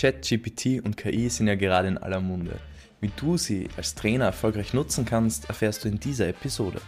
ChatGPT und KI sind ja gerade in aller Munde. Wie du sie als Trainer erfolgreich nutzen kannst, erfährst du in dieser Episode.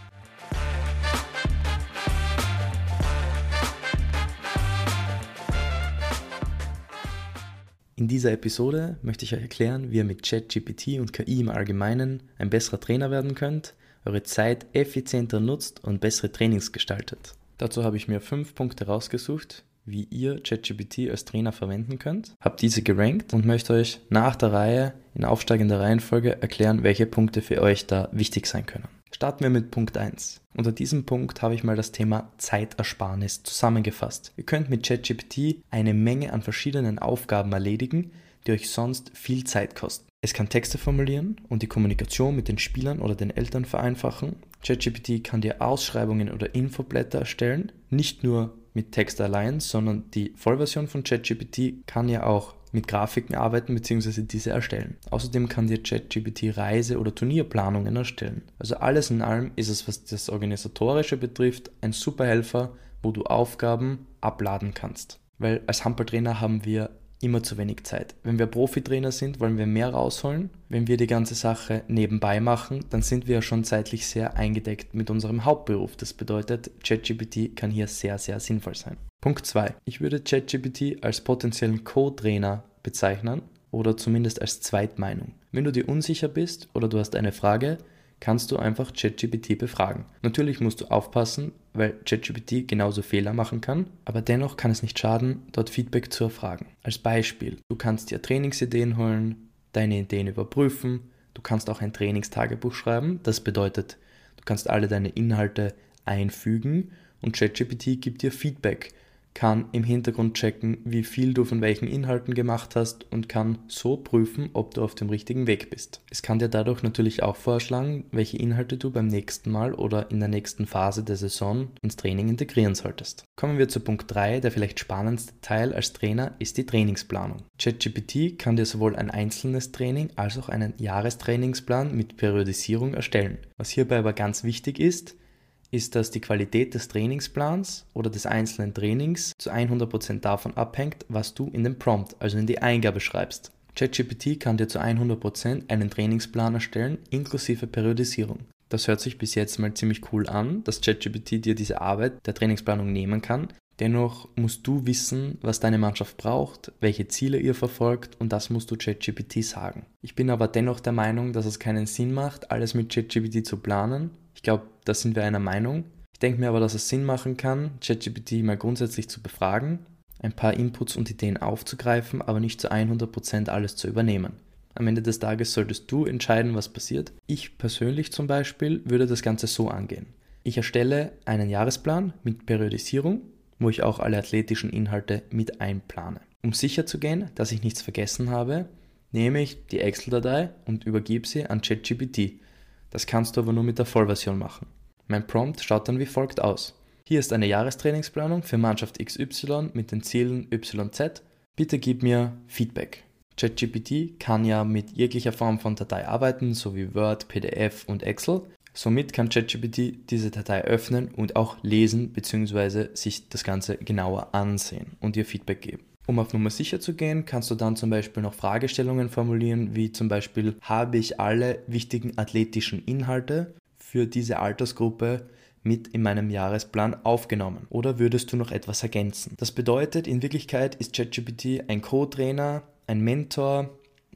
In dieser Episode möchte ich euch erklären, wie ihr mit ChatGPT und KI im Allgemeinen ein besserer Trainer werden könnt, eure Zeit effizienter nutzt und bessere Trainings gestaltet. Dazu habe ich mir fünf Punkte rausgesucht, wie ihr ChatGPT als Trainer verwenden könnt, habe diese gerankt und möchte euch nach der Reihe in aufsteigender Reihenfolge erklären, welche Punkte für euch da wichtig sein können. Starten wir mit Punkt 1. Unter diesem Punkt habe ich mal das Thema Zeitersparnis zusammengefasst. Ihr könnt mit ChatGPT eine Menge an verschiedenen Aufgaben erledigen, die euch sonst viel Zeit kosten. Es kann Texte formulieren und die Kommunikation mit den Spielern oder den Eltern vereinfachen. ChatGPT kann dir Ausschreibungen oder Infoblätter erstellen, nicht nur mit Text allein, sondern die Vollversion von ChatGPT kann ja auch mit Grafiken arbeiten bzw. diese erstellen. Außerdem kann dir ChatGPT Reise- oder Turnierplanungen erstellen. Also alles in allem ist es, was das Organisatorische betrifft, ein super Helfer, wo du Aufgaben abladen kannst. Weil als Handballtrainer haben wir immer zu wenig Zeit. Wenn wir Profitrainer sind, wollen wir mehr rausholen. Wenn wir die ganze Sache nebenbei machen, dann sind wir ja schon zeitlich sehr eingedeckt mit unserem Hauptberuf. Das bedeutet, ChatGPT kann hier sehr, sehr sinnvoll sein. Punkt 2. Ich würde ChatGPT als potenziellen Co-Trainer bezeichnen oder zumindest als Zweitmeinung. Wenn du dir unsicher bist oder du hast eine Frage, kannst du einfach ChatGPT befragen. Natürlich musst du aufpassen, weil ChatGPT genauso Fehler machen kann, aber dennoch kann es nicht schaden, dort Feedback zu erfragen. Als Beispiel, du kannst dir Trainingsideen holen, deine Ideen überprüfen, du kannst auch ein Trainingstagebuch schreiben, das bedeutet, du kannst alle deine Inhalte einfügen und ChatGPT gibt dir Feedback kann im Hintergrund checken, wie viel du von welchen Inhalten gemacht hast und kann so prüfen, ob du auf dem richtigen Weg bist. Es kann dir dadurch natürlich auch vorschlagen, welche Inhalte du beim nächsten Mal oder in der nächsten Phase der Saison ins Training integrieren solltest. Kommen wir zu Punkt 3, der vielleicht spannendste Teil als Trainer ist die Trainingsplanung. ChatGPT kann dir sowohl ein einzelnes Training als auch einen Jahrestrainingsplan mit Periodisierung erstellen. Was hierbei aber ganz wichtig ist, ist, dass die Qualität des Trainingsplans oder des einzelnen Trainings zu 100% davon abhängt, was du in den Prompt, also in die Eingabe schreibst. ChatGPT kann dir zu 100% einen Trainingsplan erstellen, inklusive Periodisierung. Das hört sich bis jetzt mal ziemlich cool an, dass ChatGPT dir diese Arbeit der Trainingsplanung nehmen kann. Dennoch musst du wissen, was deine Mannschaft braucht, welche Ziele ihr verfolgt und das musst du ChatGPT sagen. Ich bin aber dennoch der Meinung, dass es keinen Sinn macht, alles mit ChatGPT zu planen, ich glaube, da sind wir einer Meinung. Ich denke mir aber, dass es Sinn machen kann, ChatGPT mal grundsätzlich zu befragen, ein paar Inputs und Ideen aufzugreifen, aber nicht zu 100% alles zu übernehmen. Am Ende des Tages solltest du entscheiden, was passiert. Ich persönlich zum Beispiel würde das Ganze so angehen. Ich erstelle einen Jahresplan mit Periodisierung, wo ich auch alle athletischen Inhalte mit einplane. Um sicher zu gehen, dass ich nichts vergessen habe, nehme ich die Excel-Datei und übergebe sie an ChatGPT. Das kannst du aber nur mit der Vollversion machen. Mein Prompt schaut dann wie folgt aus. Hier ist eine Jahrestrainingsplanung für Mannschaft XY mit den Zielen YZ. Bitte gib mir Feedback. ChatGPT kann ja mit jeglicher Form von Datei arbeiten, so wie Word, PDF und Excel. Somit kann ChatGPT diese Datei öffnen und auch lesen bzw. sich das Ganze genauer ansehen und ihr Feedback geben. Um auf Nummer sicher zu gehen, kannst du dann zum Beispiel noch Fragestellungen formulieren, wie zum Beispiel, habe ich alle wichtigen athletischen Inhalte für diese Altersgruppe mit in meinem Jahresplan aufgenommen oder würdest du noch etwas ergänzen? Das bedeutet, in Wirklichkeit ist ChatGPT ein Co-Trainer, ein Mentor,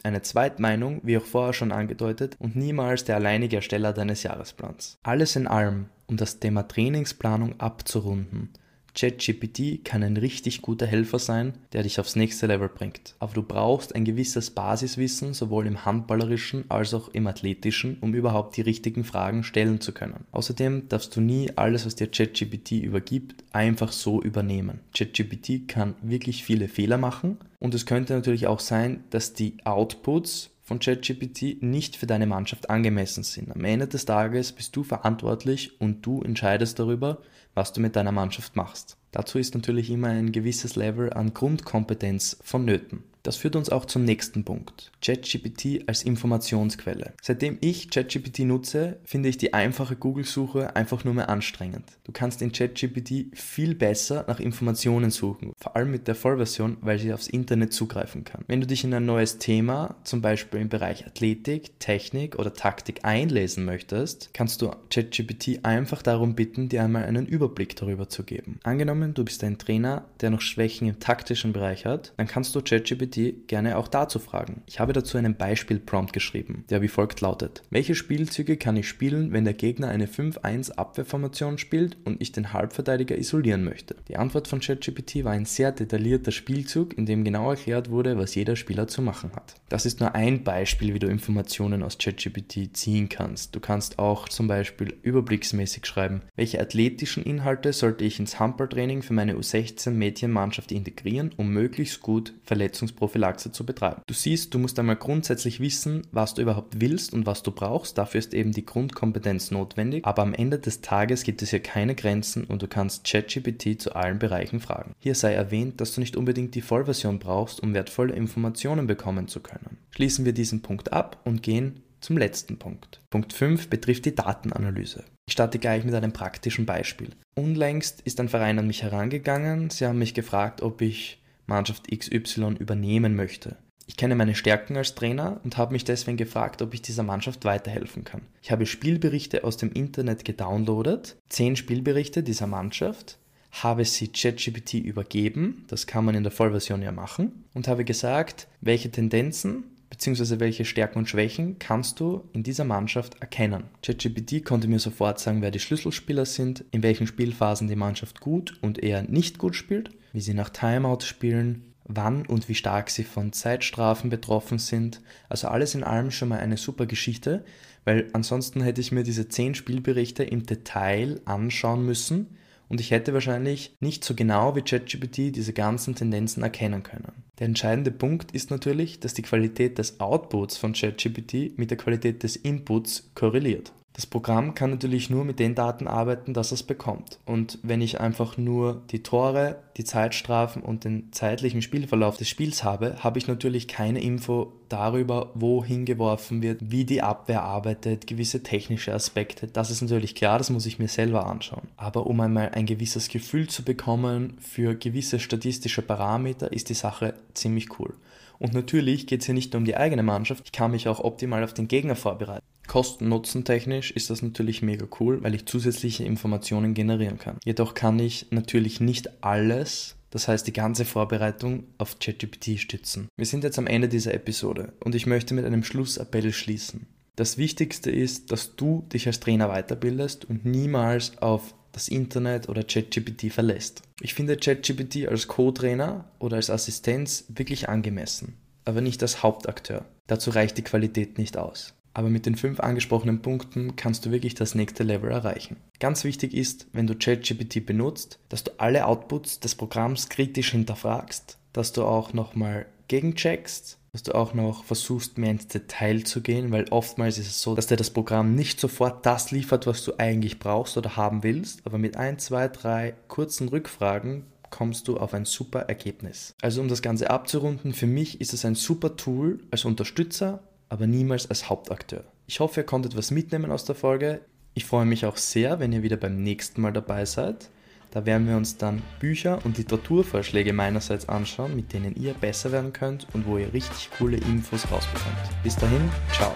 eine Zweitmeinung, wie auch vorher schon angedeutet, und niemals der alleinige Ersteller deines Jahresplans. Alles in allem, um das Thema Trainingsplanung abzurunden, ChatGPT kann ein richtig guter Helfer sein, der dich aufs nächste Level bringt. Aber du brauchst ein gewisses Basiswissen, sowohl im handballerischen als auch im athletischen, um überhaupt die richtigen Fragen stellen zu können. Außerdem darfst du nie alles, was dir ChatGPT übergibt, einfach so übernehmen. ChatGPT kann wirklich viele Fehler machen und es könnte natürlich auch sein, dass die Outputs von ChatGPT nicht für deine Mannschaft angemessen sind. Am Ende des Tages bist du verantwortlich und du entscheidest darüber, was du mit deiner Mannschaft machst. Dazu ist natürlich immer ein gewisses Level an Grundkompetenz vonnöten. Das führt uns auch zum nächsten Punkt. ChatGPT als Informationsquelle. Seitdem ich ChatGPT nutze, finde ich die einfache Google-Suche einfach nur mehr anstrengend. Du kannst in ChatGPT viel besser nach Informationen suchen, vor allem mit der Vollversion, weil sie aufs Internet zugreifen kann. Wenn du dich in ein neues Thema, zum Beispiel im Bereich Athletik, Technik oder Taktik einlesen möchtest, kannst du ChatGPT einfach darum bitten, dir einmal einen Überblick darüber zu geben. Angenommen, du bist ein Trainer, der noch Schwächen im taktischen Bereich hat, dann kannst du ChatGPT gerne auch dazu fragen. Ich habe dazu einen Beispiel-Prompt geschrieben, der wie folgt lautet. Welche Spielzüge kann ich spielen, wenn der Gegner eine 5-1 Abwehrformation spielt und ich den Halbverteidiger isolieren möchte? Die Antwort von ChatGPT war ein sehr detaillierter Spielzug, in dem genau erklärt wurde, was jeder Spieler zu machen hat. Das ist nur ein Beispiel, wie du Informationen aus ChatGPT ziehen kannst. Du kannst auch zum Beispiel überblicksmäßig schreiben, welche athletischen Inhalte sollte ich ins Handballtraining für meine U16 Mädchenmannschaft integrieren, um möglichst gut Verletzungsprophylaxe zu betreiben. Du siehst, du musst einmal grundsätzlich wissen, was du überhaupt willst und was du brauchst. Dafür ist eben die Grundkompetenz notwendig. Aber am Ende des Tages gibt es hier keine Grenzen und du kannst ChatGPT zu allen Bereichen fragen. Hier sei erwähnt, dass du nicht unbedingt die Vollversion brauchst, um wertvolle Informationen bekommen zu können. Schließen wir diesen Punkt ab und gehen zum letzten Punkt. Punkt 5 betrifft die Datenanalyse. Ich starte gleich mit einem praktischen Beispiel. Unlängst ist ein Verein an mich herangegangen. Sie haben mich gefragt, ob ich Mannschaft XY übernehmen möchte. Ich kenne meine Stärken als Trainer und habe mich deswegen gefragt, ob ich dieser Mannschaft weiterhelfen kann. Ich habe Spielberichte aus dem Internet gedownloadet, zehn Spielberichte dieser Mannschaft, habe sie ChatGPT übergeben, das kann man in der Vollversion ja machen, und habe gesagt, welche Tendenzen bzw. welche Stärken und Schwächen kannst du in dieser Mannschaft erkennen. ChatGPT konnte mir sofort sagen, wer die Schlüsselspieler sind, in welchen Spielphasen die Mannschaft gut und eher nicht gut spielt, wie sie nach Timeout spielen, wann und wie stark sie von Zeitstrafen betroffen sind. Also alles in allem schon mal eine super Geschichte, weil ansonsten hätte ich mir diese zehn Spielberichte im Detail anschauen müssen und ich hätte wahrscheinlich nicht so genau wie ChatGPT diese ganzen Tendenzen erkennen können. Der entscheidende Punkt ist natürlich, dass die Qualität des Outputs von ChatGPT mit der Qualität des Inputs korreliert. Das Programm kann natürlich nur mit den Daten arbeiten, dass es bekommt. Und wenn ich einfach nur die Tore, die Zeitstrafen und den zeitlichen Spielverlauf des Spiels habe, habe ich natürlich keine Info darüber, wohin geworfen wird, wie die Abwehr arbeitet, gewisse technische Aspekte. Das ist natürlich klar, das muss ich mir selber anschauen. Aber um einmal ein gewisses Gefühl zu bekommen für gewisse statistische Parameter, ist die Sache ziemlich cool. Und natürlich geht es hier nicht nur um die eigene Mannschaft, ich kann mich auch optimal auf den Gegner vorbereiten. Kosten-Nutzen-technisch ist das natürlich mega cool, weil ich zusätzliche Informationen generieren kann. Jedoch kann ich natürlich nicht alles, das heißt die ganze Vorbereitung, auf ChatGPT stützen. Wir sind jetzt am Ende dieser Episode und ich möchte mit einem Schlussappell schließen. Das Wichtigste ist, dass du dich als Trainer weiterbildest und niemals auf das Internet oder ChatGPT verlässt. Ich finde ChatGPT als Co-Trainer oder als Assistenz wirklich angemessen, aber nicht als Hauptakteur. Dazu reicht die Qualität nicht aus aber mit den fünf angesprochenen Punkten kannst du wirklich das nächste Level erreichen. Ganz wichtig ist, wenn du ChatGPT benutzt, dass du alle Outputs des Programms kritisch hinterfragst, dass du auch nochmal gegencheckst, dass du auch noch versuchst, mehr ins Detail zu gehen, weil oftmals ist es so, dass dir das Programm nicht sofort das liefert, was du eigentlich brauchst oder haben willst, aber mit ein, zwei, drei kurzen Rückfragen kommst du auf ein super Ergebnis. Also um das Ganze abzurunden, für mich ist es ein super Tool als Unterstützer, aber niemals als Hauptakteur. Ich hoffe, ihr konntet was mitnehmen aus der Folge. Ich freue mich auch sehr, wenn ihr wieder beim nächsten Mal dabei seid. Da werden wir uns dann Bücher und Literaturvorschläge meinerseits anschauen, mit denen ihr besser werden könnt und wo ihr richtig coole Infos rausbekommt. Bis dahin, ciao.